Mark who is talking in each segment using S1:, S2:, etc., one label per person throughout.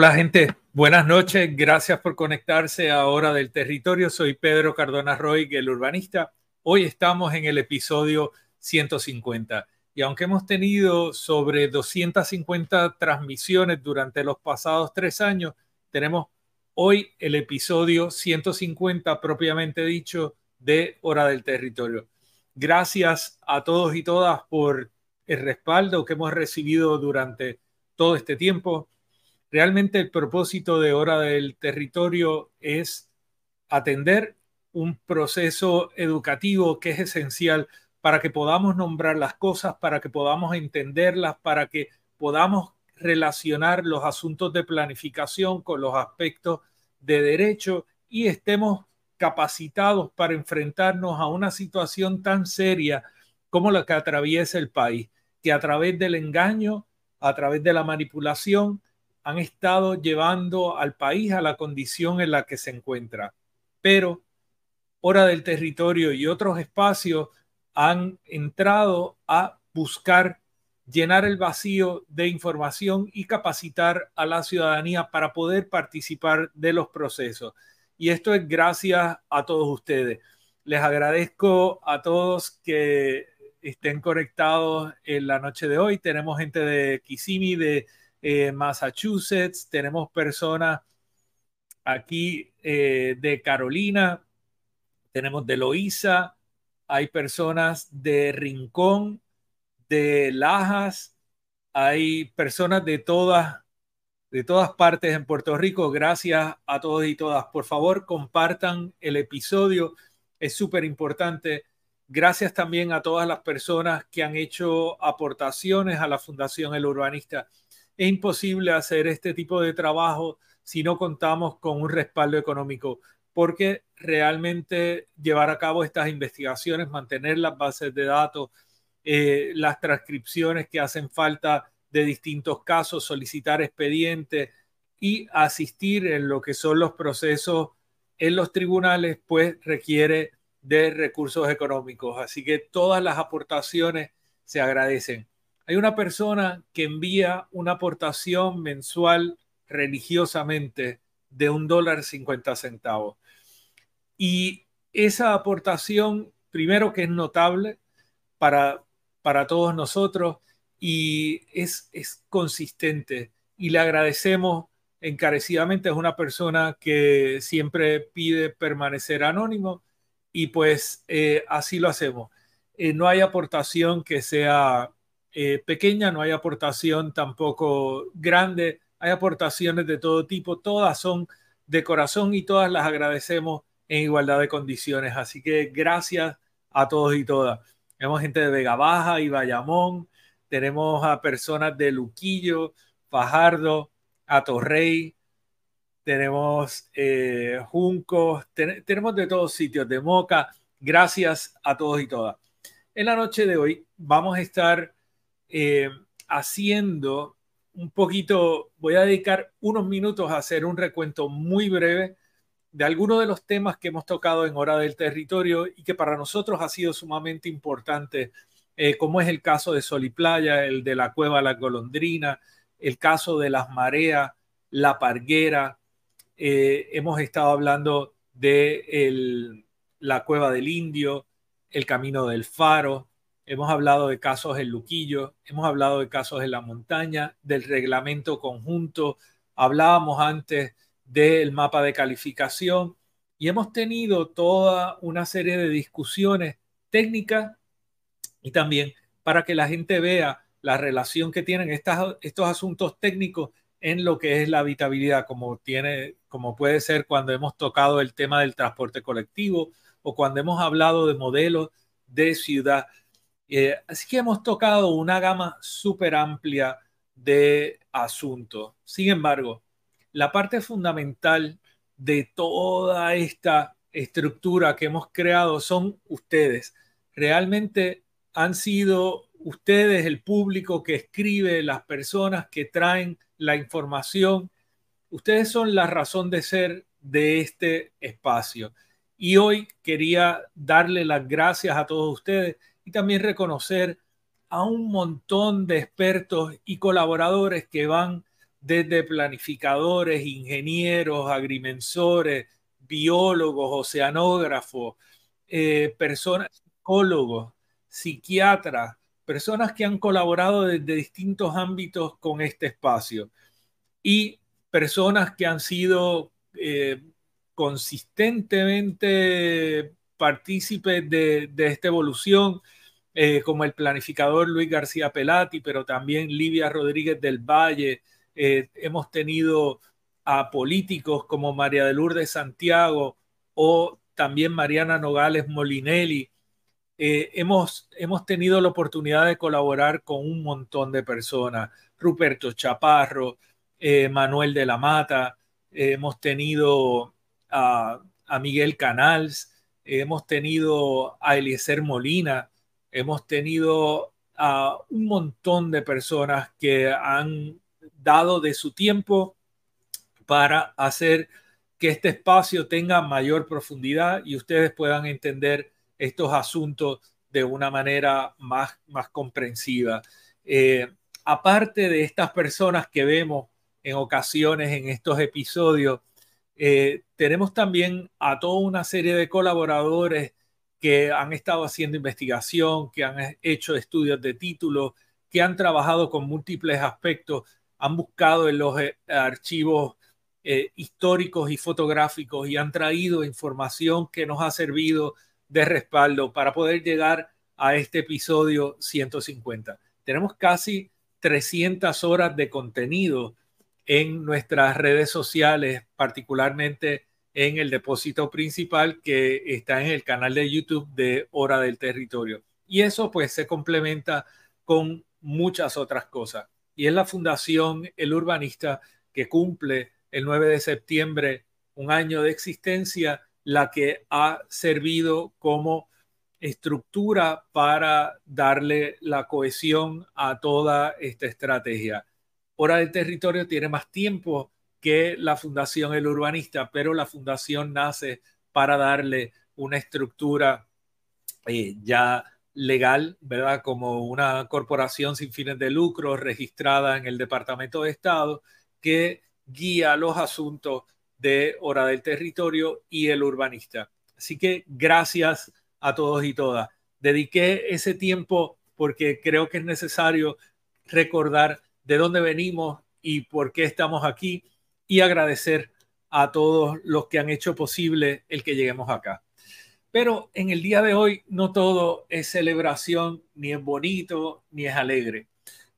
S1: Hola gente, buenas noches, gracias por conectarse a Hora del Territorio. Soy Pedro Cardona Roy, el urbanista. Hoy estamos en el episodio 150 y aunque hemos tenido sobre 250 transmisiones durante los pasados tres años, tenemos hoy el episodio 150 propiamente dicho de Hora del Territorio. Gracias a todos y todas por el respaldo que hemos recibido durante todo este tiempo Realmente el propósito de Hora del Territorio es atender un proceso educativo que es esencial para que podamos nombrar las cosas, para que podamos entenderlas, para que podamos relacionar los asuntos de planificación con los aspectos de derecho y estemos capacitados para enfrentarnos a una situación tan seria como la que atraviesa el país, que a través del engaño, a través de la manipulación, han estado llevando al país a la condición en la que se encuentra. Pero Hora del Territorio y otros espacios han entrado a buscar llenar el vacío de información y capacitar a la ciudadanía para poder participar de los procesos. Y esto es gracias a todos ustedes. Les agradezco a todos que estén conectados en la noche de hoy. Tenemos gente de Kissimmee, de eh, Massachusetts, tenemos personas aquí eh, de Carolina, tenemos de Loíza, hay personas de Rincón, de Lajas, hay personas de todas de todas partes en Puerto Rico. Gracias a todos y todas. Por favor, compartan el episodio. Es súper importante. Gracias también a todas las personas que han hecho aportaciones a la Fundación El Urbanista. Es imposible hacer este tipo de trabajo si no contamos con un respaldo económico, porque realmente llevar a cabo estas investigaciones, mantener las bases de datos, eh, las transcripciones que hacen falta de distintos casos, solicitar expedientes y asistir en lo que son los procesos en los tribunales, pues requiere de recursos económicos. Así que todas las aportaciones se agradecen. Hay una persona que envía una aportación mensual religiosamente de un dólar cincuenta centavos. Y esa aportación, primero que es notable para, para todos nosotros y es, es consistente. Y le agradecemos encarecidamente. Es una persona que siempre pide permanecer anónimo y pues eh, así lo hacemos. Eh, no hay aportación que sea eh, pequeña, no hay aportación tampoco grande, hay aportaciones de todo tipo, todas son de corazón y todas las agradecemos en igualdad de condiciones. Así que gracias a todos y todas. Tenemos gente de Vega Baja y Bayamón, tenemos a personas de Luquillo, Fajardo, Atorrey, tenemos eh, juncos, tenemos de todos sitios, de moca. Gracias a todos y todas. En la noche de hoy vamos a estar eh, haciendo un poquito, voy a dedicar unos minutos a hacer un recuento muy breve de algunos de los temas que hemos tocado en Hora del Territorio y que para nosotros ha sido sumamente importante, eh, como es el caso de Sol y Playa, el de la Cueva La Golondrina, el caso de las mareas, la parguera. Eh, hemos estado hablando de la Cueva del Indio, el Camino del Faro, hemos hablado de casos en Luquillo, hemos hablado de casos en la montaña, del reglamento conjunto, hablábamos antes del mapa de calificación y hemos tenido toda una serie de discusiones técnicas y también para que la gente vea la relación que tienen estos asuntos técnicos en lo que es la habitabilidad, como, tiene, como puede ser cuando hemos tocado el tema del transporte colectivo o cuando hemos hablado de modelos de ciudad. Eh, así que hemos tocado una gama súper amplia de asuntos. Sin embargo, la parte fundamental de toda esta estructura que hemos creado son ustedes. Realmente han sido ustedes el público que escribe, las personas que traen la información. Ustedes son la razón de ser de este espacio. Y hoy quería darle las gracias a todos ustedes y también reconocer a un montón de expertos y colaboradores que van desde planificadores, ingenieros, agrimensores, biólogos, oceanógrafos, eh, personas, psicólogos, psiquiatras, personas que han colaborado desde distintos ámbitos con este espacio y personas que han sido eh, consistentemente partícipes de, esta evolución, eh, como el planificador Luis García Pelati, pero también Livia Rodríguez del Valle. Eh, hemos tenido a políticos como María de Lourdes Santiago o también Mariana Nogales Molinelli. Eh, hemos, hemos tenido la oportunidad de colaborar con un montón de personas. Ruperto Chaparro, Manuel de la Mata, hemos tenido a, a Miguel Canals, hemos tenido a Eliezer Molina, hemos tenido a un montón de personas que han dado de su tiempo para hacer que este espacio tenga mayor profundidad y ustedes puedan entender estos asuntos de una manera más, más comprensiva. Eh, aparte de estas personas que vemos en ocasiones en estos episodios, eh, tenemos también a toda una serie de colaboradores que han estado haciendo investigación, que han hecho estudios de título, que han trabajado con múltiples aspectos, han buscado en los eh, archivos eh, históricos y fotográficos y han traído información que nos ha servido de respaldo para poder llegar a este episodio 150. Tenemos casi 300 horas de contenido en nuestras redes sociales, particularmente en el depósito principal que está en el canal de YouTube de Hora del Territorio. Y eso pues se complementa con muchas otras cosas. Y es la Fundación El Urbanista que cumple el 9 de septiembre un año de existencia, la que ha servido como estructura para darle la cohesión a toda esta estrategia. Hora del Territorio tiene más tiempo que la Fundación El Urbanista, pero la Fundación nace para darle una estructura eh, ya legal, ¿verdad? Como una corporación sin fines de lucro registrada en el Departamento de Estado que guía los asuntos de Hora del Territorio y el urbanista. Así que gracias a todos y todas. Dediqué ese tiempo porque creo que es necesario recordar de dónde venimos y por qué estamos aquí y agradecer a todos los que han hecho posible el que lleguemos acá. Pero en el día de hoy no todo es celebración, ni es bonito, ni es alegre.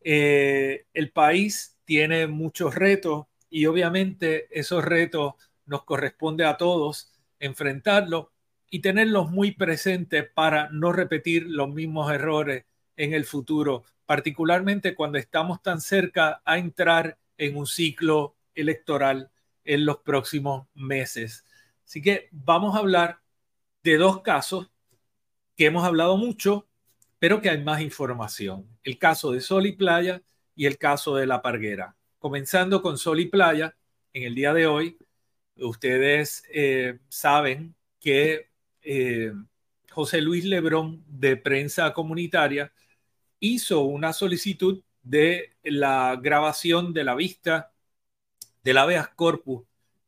S1: Eh, el país tiene muchos retos y obviamente esos retos nos corresponde a todos enfrentarlos y tenerlos muy presentes para no repetir los mismos errores en el futuro particularmente cuando estamos tan cerca a entrar en un ciclo electoral en los próximos meses. Así que vamos a hablar de dos casos que hemos hablado mucho, pero que hay más información. El caso de Sol y Playa y el caso de La Parguera. Comenzando con Sol y Playa, en el día de hoy, ustedes eh, saben que eh, José Luis Lebrón de Prensa Comunitaria hizo una solicitud de la grabación de la vista del habeas corpus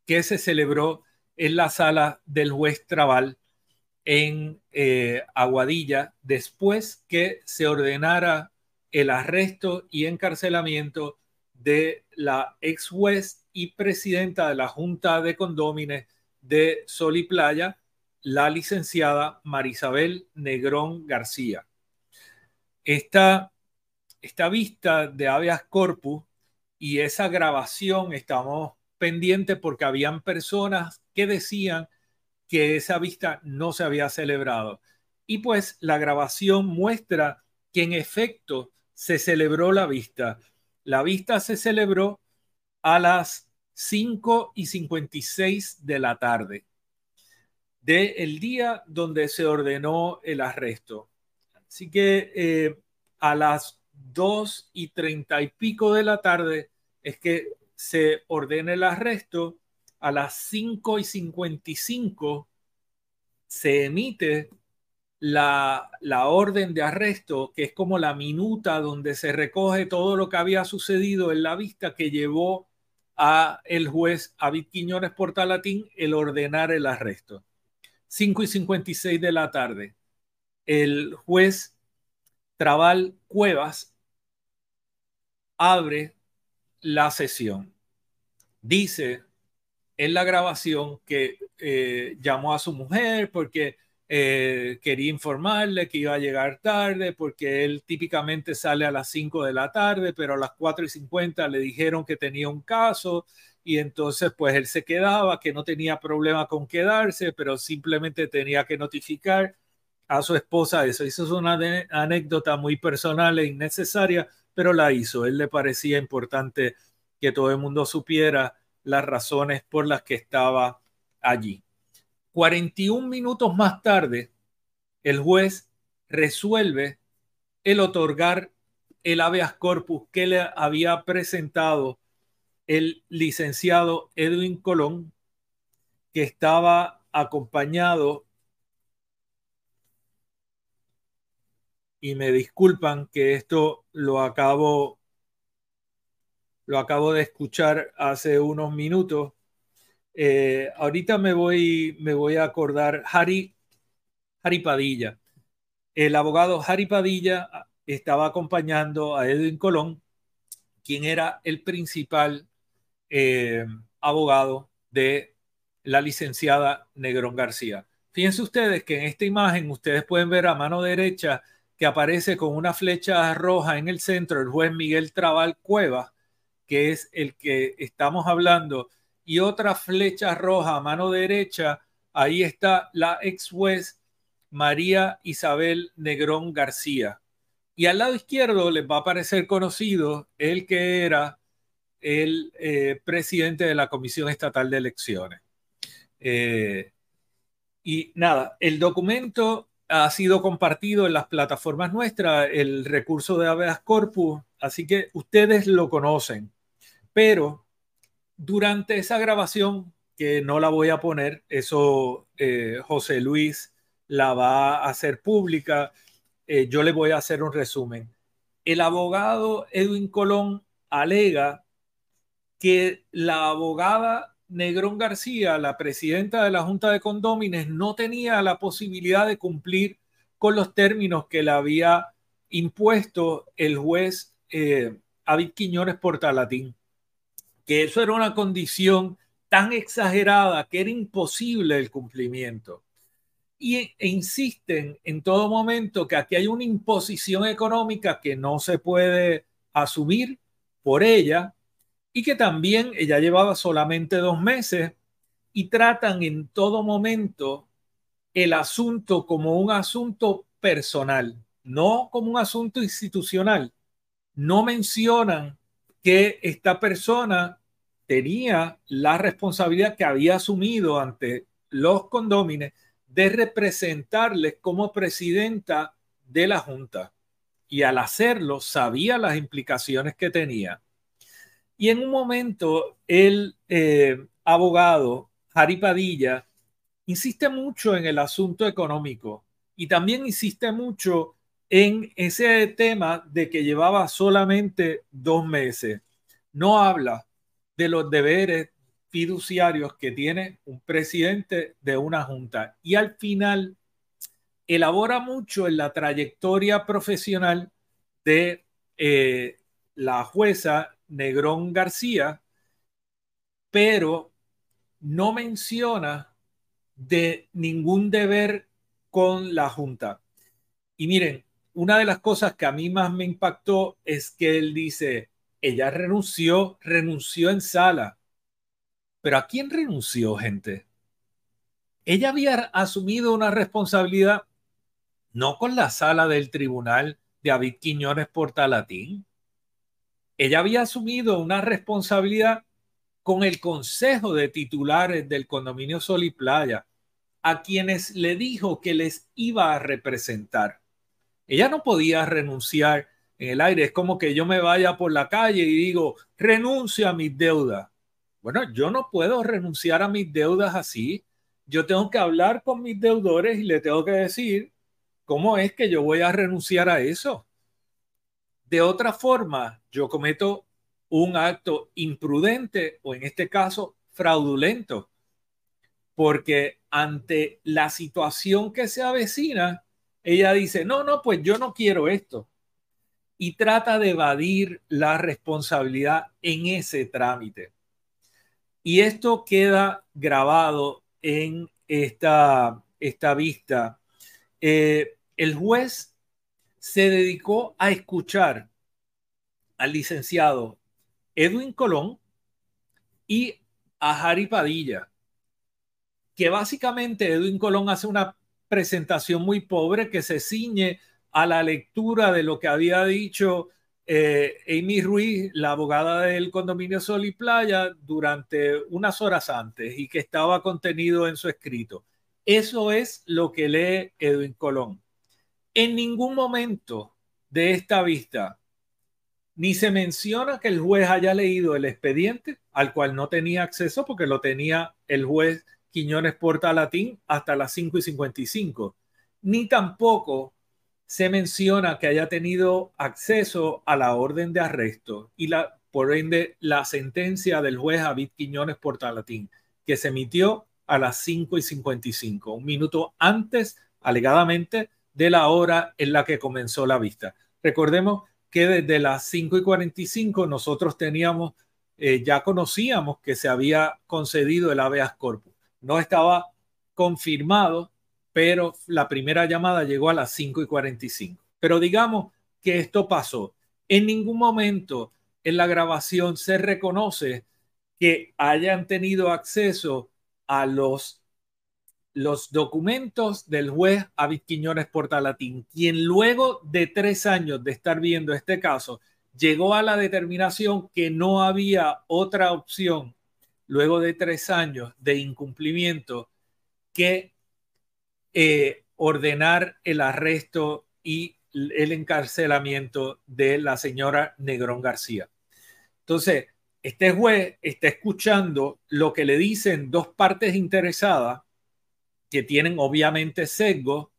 S1: que se celebró en la sala del juez Trabal en eh, Aguadilla después que se ordenara el arresto y encarcelamiento de la ex juez y presidenta de la Junta de Condómines de Sol y Playa, la licenciada Marisabel Negrón García. Esta, esta vista de habeas corpus y esa grabación estamos pendientes porque habían personas que decían que esa vista no se había celebrado. Y pues la grabación muestra que en efecto se celebró la vista. La vista se celebró a las 5 y 56 de la tarde del el día donde se ordenó el arresto. Así que eh, a las 2 y 30 y pico de la tarde es que se ordena el arresto. A las 5 y 55 se emite la, la, orden de arresto, que es como la minuta donde se recoge todo lo que había sucedido en la vista que llevó a el juez David Quiñones Portalatín el ordenar el arresto. 5 y 56 de la tarde, el juez Trabal Cuevas abre la sesión. Dice en la grabación que eh, llamó a su mujer porque eh, quería informarle que iba a llegar tarde porque él típicamente sale a las 5 de la tarde, pero a las 4 y 50 le dijeron que tenía un caso y entonces pues él se quedaba, que no tenía problema con quedarse, pero simplemente tenía que notificar a su esposa eso. Eso es una anécdota muy personal e innecesaria, pero la hizo. Él le parecía importante que todo el mundo supiera las razones por las que estaba allí. 41 minutos más tarde, el juez resuelve el otorgar el habeas corpus que le había presentado el licenciado Edwin Colón, que estaba acompañado, y me disculpan que esto lo acabo lo acabo de escuchar hace unos minutos. Eh, ahorita me voy, me voy a acordar, Harry, Harry Padilla. El abogado Harry Padilla estaba acompañando a Edwin Colón, quien era el principal eh, abogado de la licenciada Negrón García. Fíjense ustedes que en esta imagen ustedes pueden ver a mano derecha que aparece con una flecha roja en el centro el juez Miguel Trabal Cueva que es el que estamos hablando, y otra flecha roja a mano derecha, ahí está la ex juez María Isabel Negrón García. Y al lado izquierdo les va a parecer conocido el que era el eh, presidente de la Comisión Estatal de Elecciones. Eh, y nada, el documento ha sido compartido en las plataformas nuestras, el recurso de habeas corpus, así que ustedes lo conocen. Pero durante esa grabación, que no la voy a poner, eso eh, José Luis la va a hacer pública, eh, yo le voy a hacer un resumen. El abogado Edwin Colón alega que la abogada Negrón García, la presidenta de la Junta de Condómines, no tenía la posibilidad de cumplir con los términos que le había impuesto el juez eh, David Quiñones Portalatín que eso era una condición tan exagerada que era imposible el cumplimiento. Y, e insisten en todo momento que aquí hay una imposición económica que no se puede asumir por ella y que también ella llevaba solamente dos meses y tratan en todo momento el asunto como un asunto personal, no como un asunto institucional. No mencionan que esta persona tenía la responsabilidad que había asumido ante los condómines de representarles como presidenta de la Junta. Y al hacerlo, sabía las implicaciones que tenía. Y en un momento, el eh, abogado Jari Padilla insiste mucho en el asunto económico y también insiste mucho en ese tema de que llevaba solamente dos meses. No habla de los deberes fiduciarios que tiene un presidente de una junta y al final elabora mucho en la trayectoria profesional de eh, la jueza Negrón García, pero no menciona de ningún deber con la Junta. Y miren, una de las cosas que a mí más me impactó es que él dice, ella renunció, renunció en sala. Pero ¿a quién renunció, gente? Ella había asumido una responsabilidad no con la sala del tribunal de David Quiñones Portalatín. Ella había asumido una responsabilidad con el consejo de titulares del condominio Sol y Playa, a quienes le dijo que les iba a representar. Ella no podía renunciar en el aire. Es como que yo me vaya por la calle y digo, renuncio a mis deudas. Bueno, yo no puedo renunciar a mis deudas así. Yo tengo que hablar con mis deudores y le tengo que decir cómo es que yo voy a renunciar a eso. De otra forma, yo cometo un acto imprudente o en este caso fraudulento, porque ante la situación que se avecina, ella dice, no, no, pues yo no quiero esto. Y trata de evadir la responsabilidad en ese trámite. Y esto queda grabado en esta, esta vista. Eh, el juez se dedicó a escuchar al licenciado Edwin Colón y a Harry Padilla, que básicamente Edwin Colón hace una presentación muy pobre que se ciñe a la lectura de lo que había dicho eh, Amy Ruiz, la abogada del condominio Sol y Playa, durante unas horas antes y que estaba contenido en su escrito. Eso es lo que lee Edwin Colón. En ningún momento de esta vista ni se menciona que el juez haya leído el expediente al cual no tenía acceso porque lo tenía el juez Quiñones Portalatín hasta las 5 y 55, ni tampoco se menciona que haya tenido acceso a la orden de arresto y la, por ende la sentencia del juez David Quiñones Portalatín, que se emitió a las 5 y 55, un minuto antes, alegadamente, de la hora en la que comenzó la vista. Recordemos que desde las 5 y 45 nosotros teníamos, eh, ya conocíamos que se había concedido el habeas corpus. No estaba confirmado, pero la primera llamada llegó a las 5 y 45. Pero digamos que esto pasó. En ningún momento en la grabación se reconoce que hayan tenido acceso a los los documentos del juez Avid Quiñones Portalatín, quien luego de tres años de estar viendo este caso, llegó a la determinación que no había otra opción, luego de tres años de incumplimiento, que eh, ordenar el arresto y el encarcelamiento de la señora Negrón García. Entonces, este juez está escuchando lo que le dicen dos partes interesadas que tienen obviamente sesgo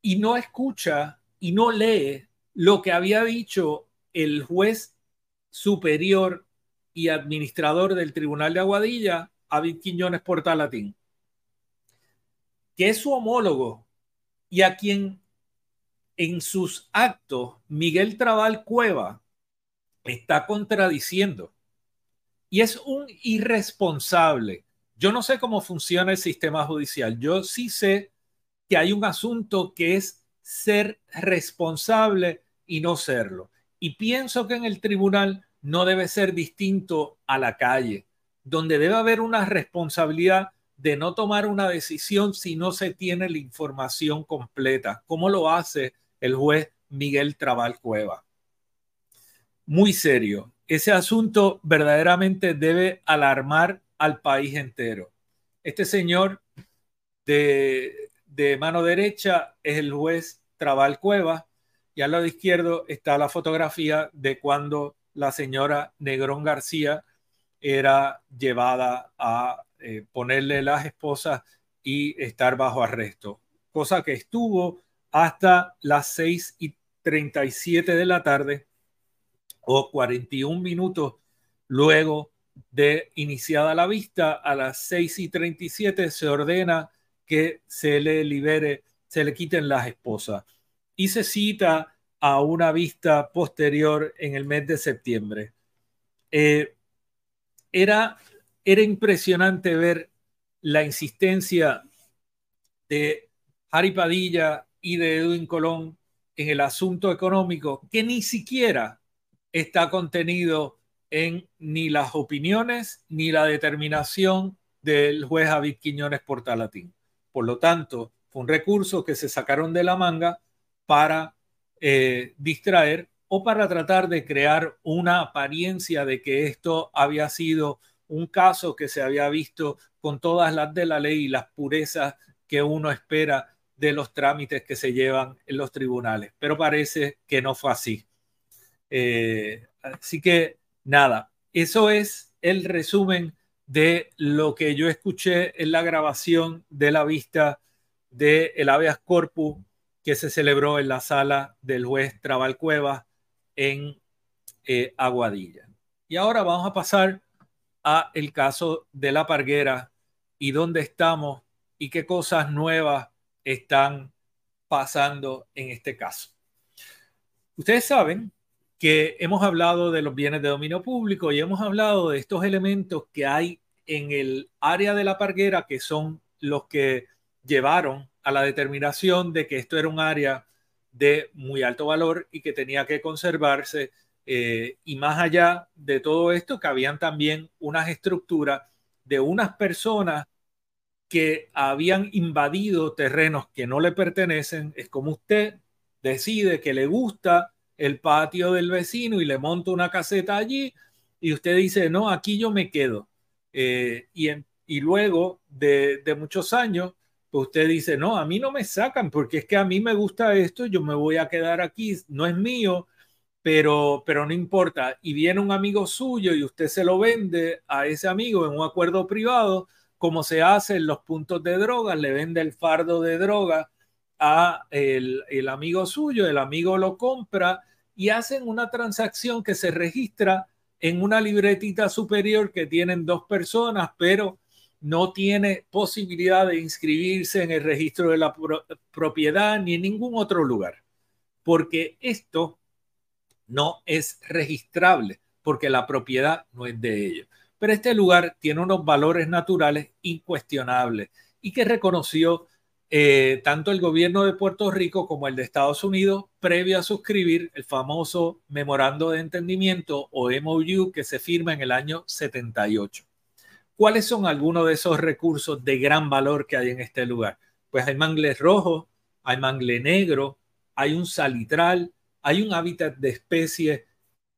S1: y no escucha y no lee lo que había dicho el juez superior y administrador del Tribunal de Aguadilla, David Quiñones Portalatín, que es su homólogo y a quien en sus actos Miguel Trabal Cueva está contradiciendo. Y es un irresponsable yo no sé cómo funciona el sistema judicial. Yo sí sé que hay un asunto que es ser responsable y no serlo. Y pienso que en el tribunal no debe ser distinto a la calle, donde debe haber una responsabilidad de no tomar una decisión si no se tiene la información completa, como lo hace el juez Miguel Trabal Cueva. Muy serio. ese asunto verdaderamente debe alarmar al país entero. Este señor de, de mano derecha es el juez Trabal Cueva y al lado izquierdo está la fotografía de cuando la señora Negrón García era llevada a eh, ponerle las esposas y estar bajo arresto, cosa que estuvo hasta las 6 y 37 de la tarde o 41 minutos luego de iniciada la vista, a las 6 y 37 se ordena que se le libere, se le quiten las esposas y se cita a una vista posterior en el mes de septiembre. Eh, era, era impresionante ver la insistencia de Harry Padilla y de Edwin Colón en el asunto económico que ni siquiera está contenido en ni las opiniones ni la determinación del juez David Quiñones Portalatín. Por lo tanto, fue un recurso que se sacaron de la manga para eh, distraer o para tratar de crear una apariencia de que esto había sido un caso que se había visto con todas las de la ley y las purezas que uno espera de los trámites que se llevan en los tribunales. Pero parece que no fue así. Eh, así que nada, eso es el resumen de lo que yo escuché en la grabación de la vista del el habeas corpus que se celebró en la sala del juez Trabal Cuevas en eh, Aguadilla. Y ahora vamos a pasar a el caso de la Parguera y dónde estamos y qué cosas nuevas están pasando en este caso. Ustedes saben que hemos hablado de los bienes de dominio público y hemos hablado de estos elementos que hay en el área de la parguera que son los que llevaron a la determinación de que esto era un área de muy alto valor y que tenía que conservarse. Eh, y más allá de todo esto, que habían también unas estructuras de unas personas que habían invadido terrenos que no le pertenecen. Es como usted decide que le gusta el patio del vecino y le monta una caseta allí y usted dice, no, aquí yo me quedo. Eh, y, y, luego de, de, muchos años, pues usted dice, no, a mí no me sacan porque es que a mí me gusta esto, yo me voy a quedar aquí, no es mío, pero, pero no importa. Y viene un amigo suyo y usted se lo vende a ese amigo en un acuerdo privado, como se hace en los puntos de droga, le vende el fardo de droga a el, amigo suyo, el amigo lo compra y hacen una transacción que se registra en una libretita superior que tienen dos personas, pero no tiene posibilidad de inscribirse en el registro de la propiedad ni en ningún otro lugar, porque esto no es registrable, porque la propiedad no es de ellos. Pero este lugar tiene unos valores naturales incuestionables y que reconoció eh, tanto el gobierno de Puerto Rico como el de Estados Unidos previo a suscribir el famoso memorando de entendimiento o MOU que se firma en el año 78. ¿Cuáles son algunos de esos recursos de gran valor que hay en este lugar? Pues hay mangle rojo, hay mangle negro, hay un salitral, hay un hábitat de especie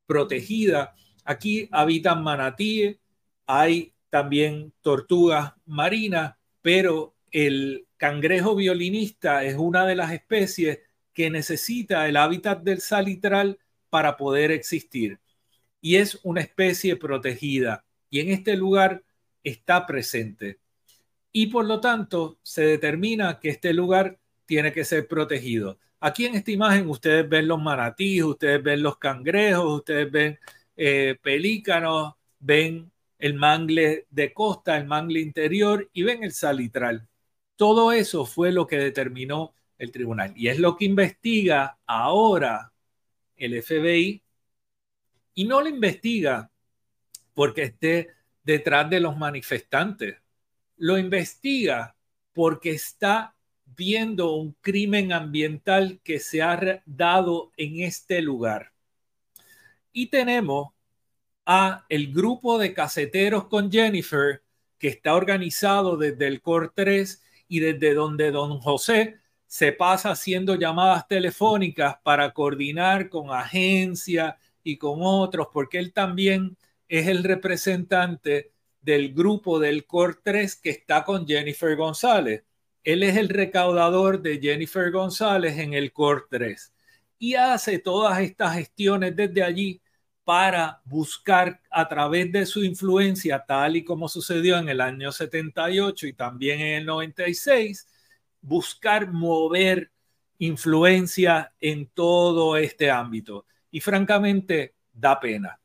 S1: protegida. Aquí habitan manatíes, hay también tortugas marinas, pero el cangrejo violinista es una de las especies que necesita el hábitat del salitral para poder existir y es una especie protegida y en este lugar está presente y por lo tanto se determina que este lugar tiene que ser protegido. Aquí en esta imagen ustedes ven los manatíes, ustedes ven los cangrejos, ustedes ven eh, pelícanos, ven el mangle de costa, el mangle interior y ven el salitral. Todo eso fue lo que determinó el tribunal y es lo que investiga ahora el FBI y no lo investiga porque esté detrás de los manifestantes, lo investiga porque está viendo un crimen ambiental que se ha dado en este lugar. Y tenemos a el grupo de caseteros con Jennifer que está organizado desde el COR 3 y desde donde don José se pasa haciendo llamadas telefónicas para coordinar con agencias y con otros, porque él también es el representante del grupo del Core 3 que está con Jennifer González. Él es el recaudador de Jennifer González en el Core 3 y hace todas estas gestiones desde allí para buscar a través de su influencia, tal y como sucedió en el año 78 y también en el 96, buscar mover influencia en todo este ámbito. Y francamente, da pena.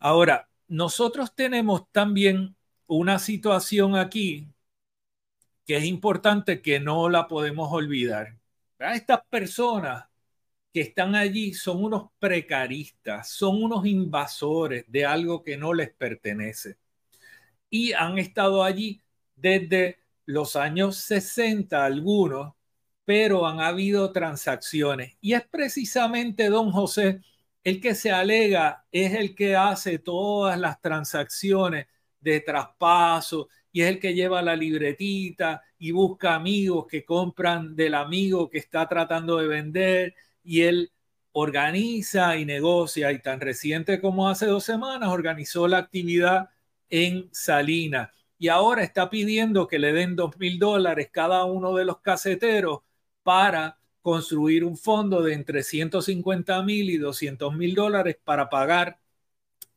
S1: Ahora, nosotros tenemos también una situación aquí que es importante que no la podemos olvidar. Estas personas que están allí son unos precaristas, son unos invasores de algo que no les pertenece. Y han estado allí desde los años 60 algunos, pero han habido transacciones. Y es precisamente don José el que se alega, es el que hace todas las transacciones de traspaso y es el que lleva la libretita y busca amigos que compran del amigo que está tratando de vender y él organiza y negocia y tan reciente como hace dos semanas organizó la actividad en Salina y ahora está pidiendo que le den dos mil dólares cada uno de los caseteros para construir un fondo de entre 150 mil y 200 mil dólares para pagar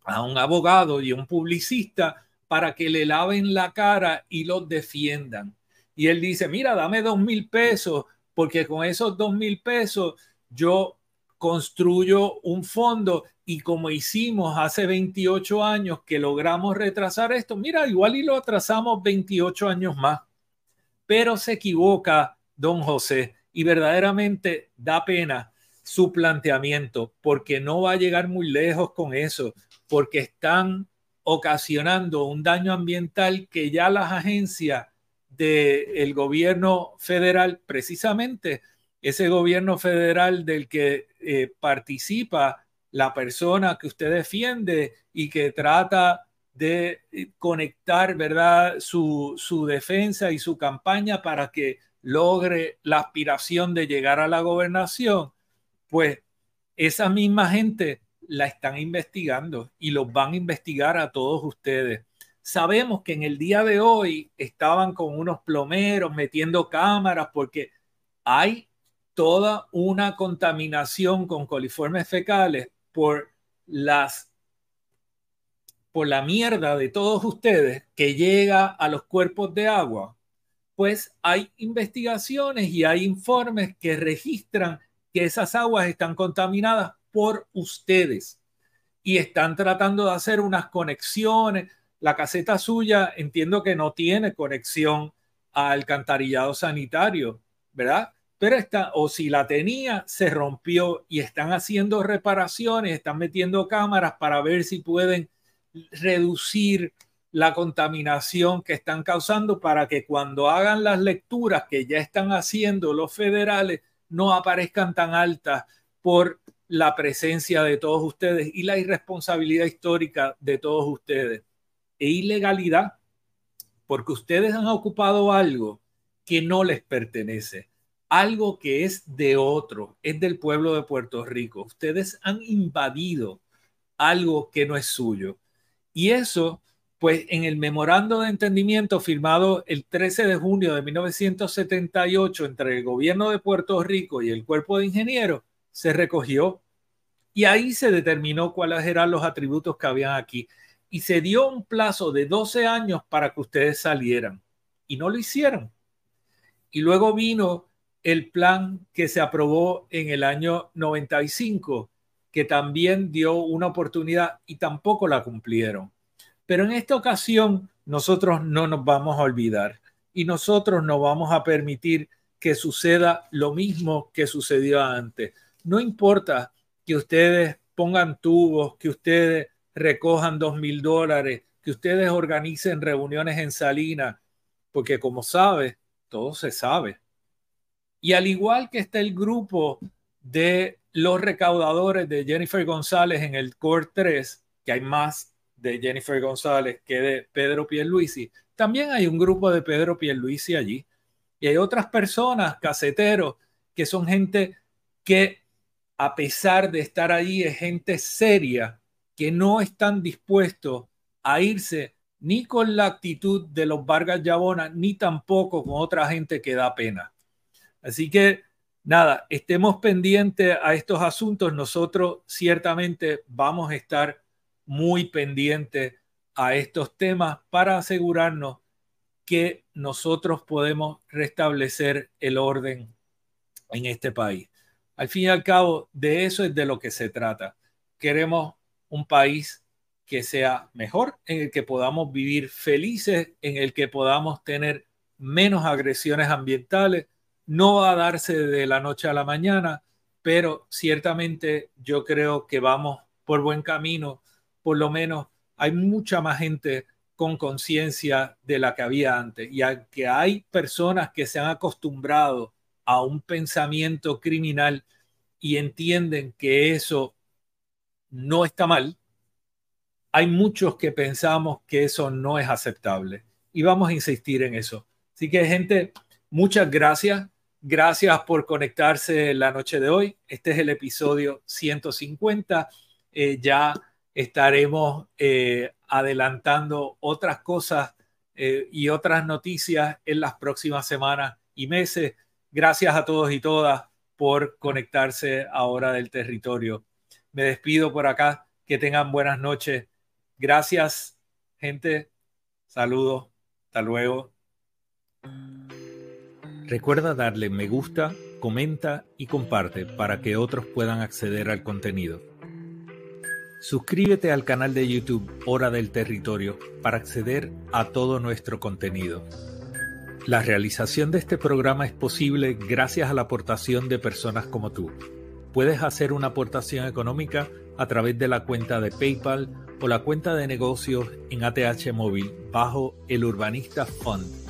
S1: a un abogado y un publicista para que le laven la cara y los defiendan. Y él dice, mira, dame dos mil pesos, porque con esos dos mil pesos yo construyo un fondo y como hicimos hace 28 años que logramos retrasar esto, mira, igual y lo atrasamos 28 años más. Pero se equivoca don José y verdaderamente da pena su planteamiento porque no va a llegar muy lejos con eso, porque están ocasionando un daño ambiental que ya las agencias del gobierno federal precisamente ese gobierno federal del que eh, participa la persona que usted defiende y que trata de eh, conectar, ¿verdad?, su, su defensa y su campaña para que logre la aspiración de llegar a la gobernación, pues esa misma gente la están investigando y los van a investigar a todos ustedes. Sabemos que en el día de hoy estaban con unos plomeros metiendo cámaras porque hay toda una contaminación con coliformes fecales por las por la mierda de todos ustedes que llega a los cuerpos de agua, pues hay investigaciones y hay informes que registran que esas aguas están contaminadas por ustedes y están tratando de hacer unas conexiones. La caseta suya entiendo que no tiene conexión al alcantarillado sanitario, ¿verdad? Pero está, o si la tenía, se rompió y están haciendo reparaciones, están metiendo cámaras para ver si pueden reducir la contaminación que están causando para que cuando hagan las lecturas que ya están haciendo los federales no aparezcan tan altas por la presencia de todos ustedes y la irresponsabilidad histórica de todos ustedes. E ilegalidad porque ustedes han ocupado algo que no les pertenece algo que es de otro, es del pueblo de Puerto Rico. Ustedes han invadido algo que no es suyo. Y eso, pues en el memorando de entendimiento firmado el 13 de junio de 1978 entre el gobierno de Puerto Rico y el cuerpo de ingenieros, se recogió y ahí se determinó cuáles eran los atributos que habían aquí. Y se dio un plazo de 12 años para que ustedes salieran. Y no lo hicieron. Y luego vino el plan que se aprobó en el año 95, que también dio una oportunidad y tampoco la cumplieron. Pero en esta ocasión nosotros no nos vamos a olvidar y nosotros no vamos a permitir que suceda lo mismo que sucedió antes. No importa que ustedes pongan tubos, que ustedes recojan dos mil dólares, que ustedes organicen reuniones en Salinas, porque como sabe, todo se sabe. Y al igual que está el grupo de los recaudadores de Jennifer González en el Core 3, que hay más de Jennifer González que de Pedro Pierluisi, también hay un grupo de Pedro Pierluisi allí. Y hay otras personas, caseteros, que son gente que a pesar de estar allí, es gente seria que no están dispuestos a irse ni con la actitud de los Vargas Yabona, ni tampoco con otra gente que da pena. Así que nada, estemos pendientes a estos asuntos. Nosotros ciertamente vamos a estar muy pendientes a estos temas para asegurarnos que nosotros podemos restablecer el orden en este país. Al fin y al cabo, de eso es de lo que se trata. Queremos un país que sea mejor, en el que podamos vivir felices, en el que podamos tener menos agresiones ambientales. No va a darse de la noche a la mañana, pero ciertamente yo creo que vamos por buen camino. Por lo menos hay mucha más gente con conciencia de la que había antes. Y que hay personas que se han acostumbrado a un pensamiento criminal y entienden que eso no está mal, hay muchos que pensamos que eso no es aceptable y vamos a insistir en eso. Así que gente, muchas gracias. Gracias por conectarse la noche de hoy. Este es el episodio 150. Eh, ya estaremos eh, adelantando otras cosas eh, y otras noticias en las próximas semanas y meses. Gracias a todos y todas por conectarse ahora del territorio. Me despido por acá. Que tengan buenas noches. Gracias, gente. Saludos. Hasta luego. Recuerda darle me gusta, comenta y comparte para que otros puedan acceder al contenido. Suscríbete al canal de YouTube Hora del Territorio para acceder a todo nuestro contenido. La realización de este programa es posible gracias a la aportación de personas como tú. Puedes hacer una aportación económica a través de la cuenta de PayPal o la cuenta de negocios en ATH Móvil bajo el Urbanista Fund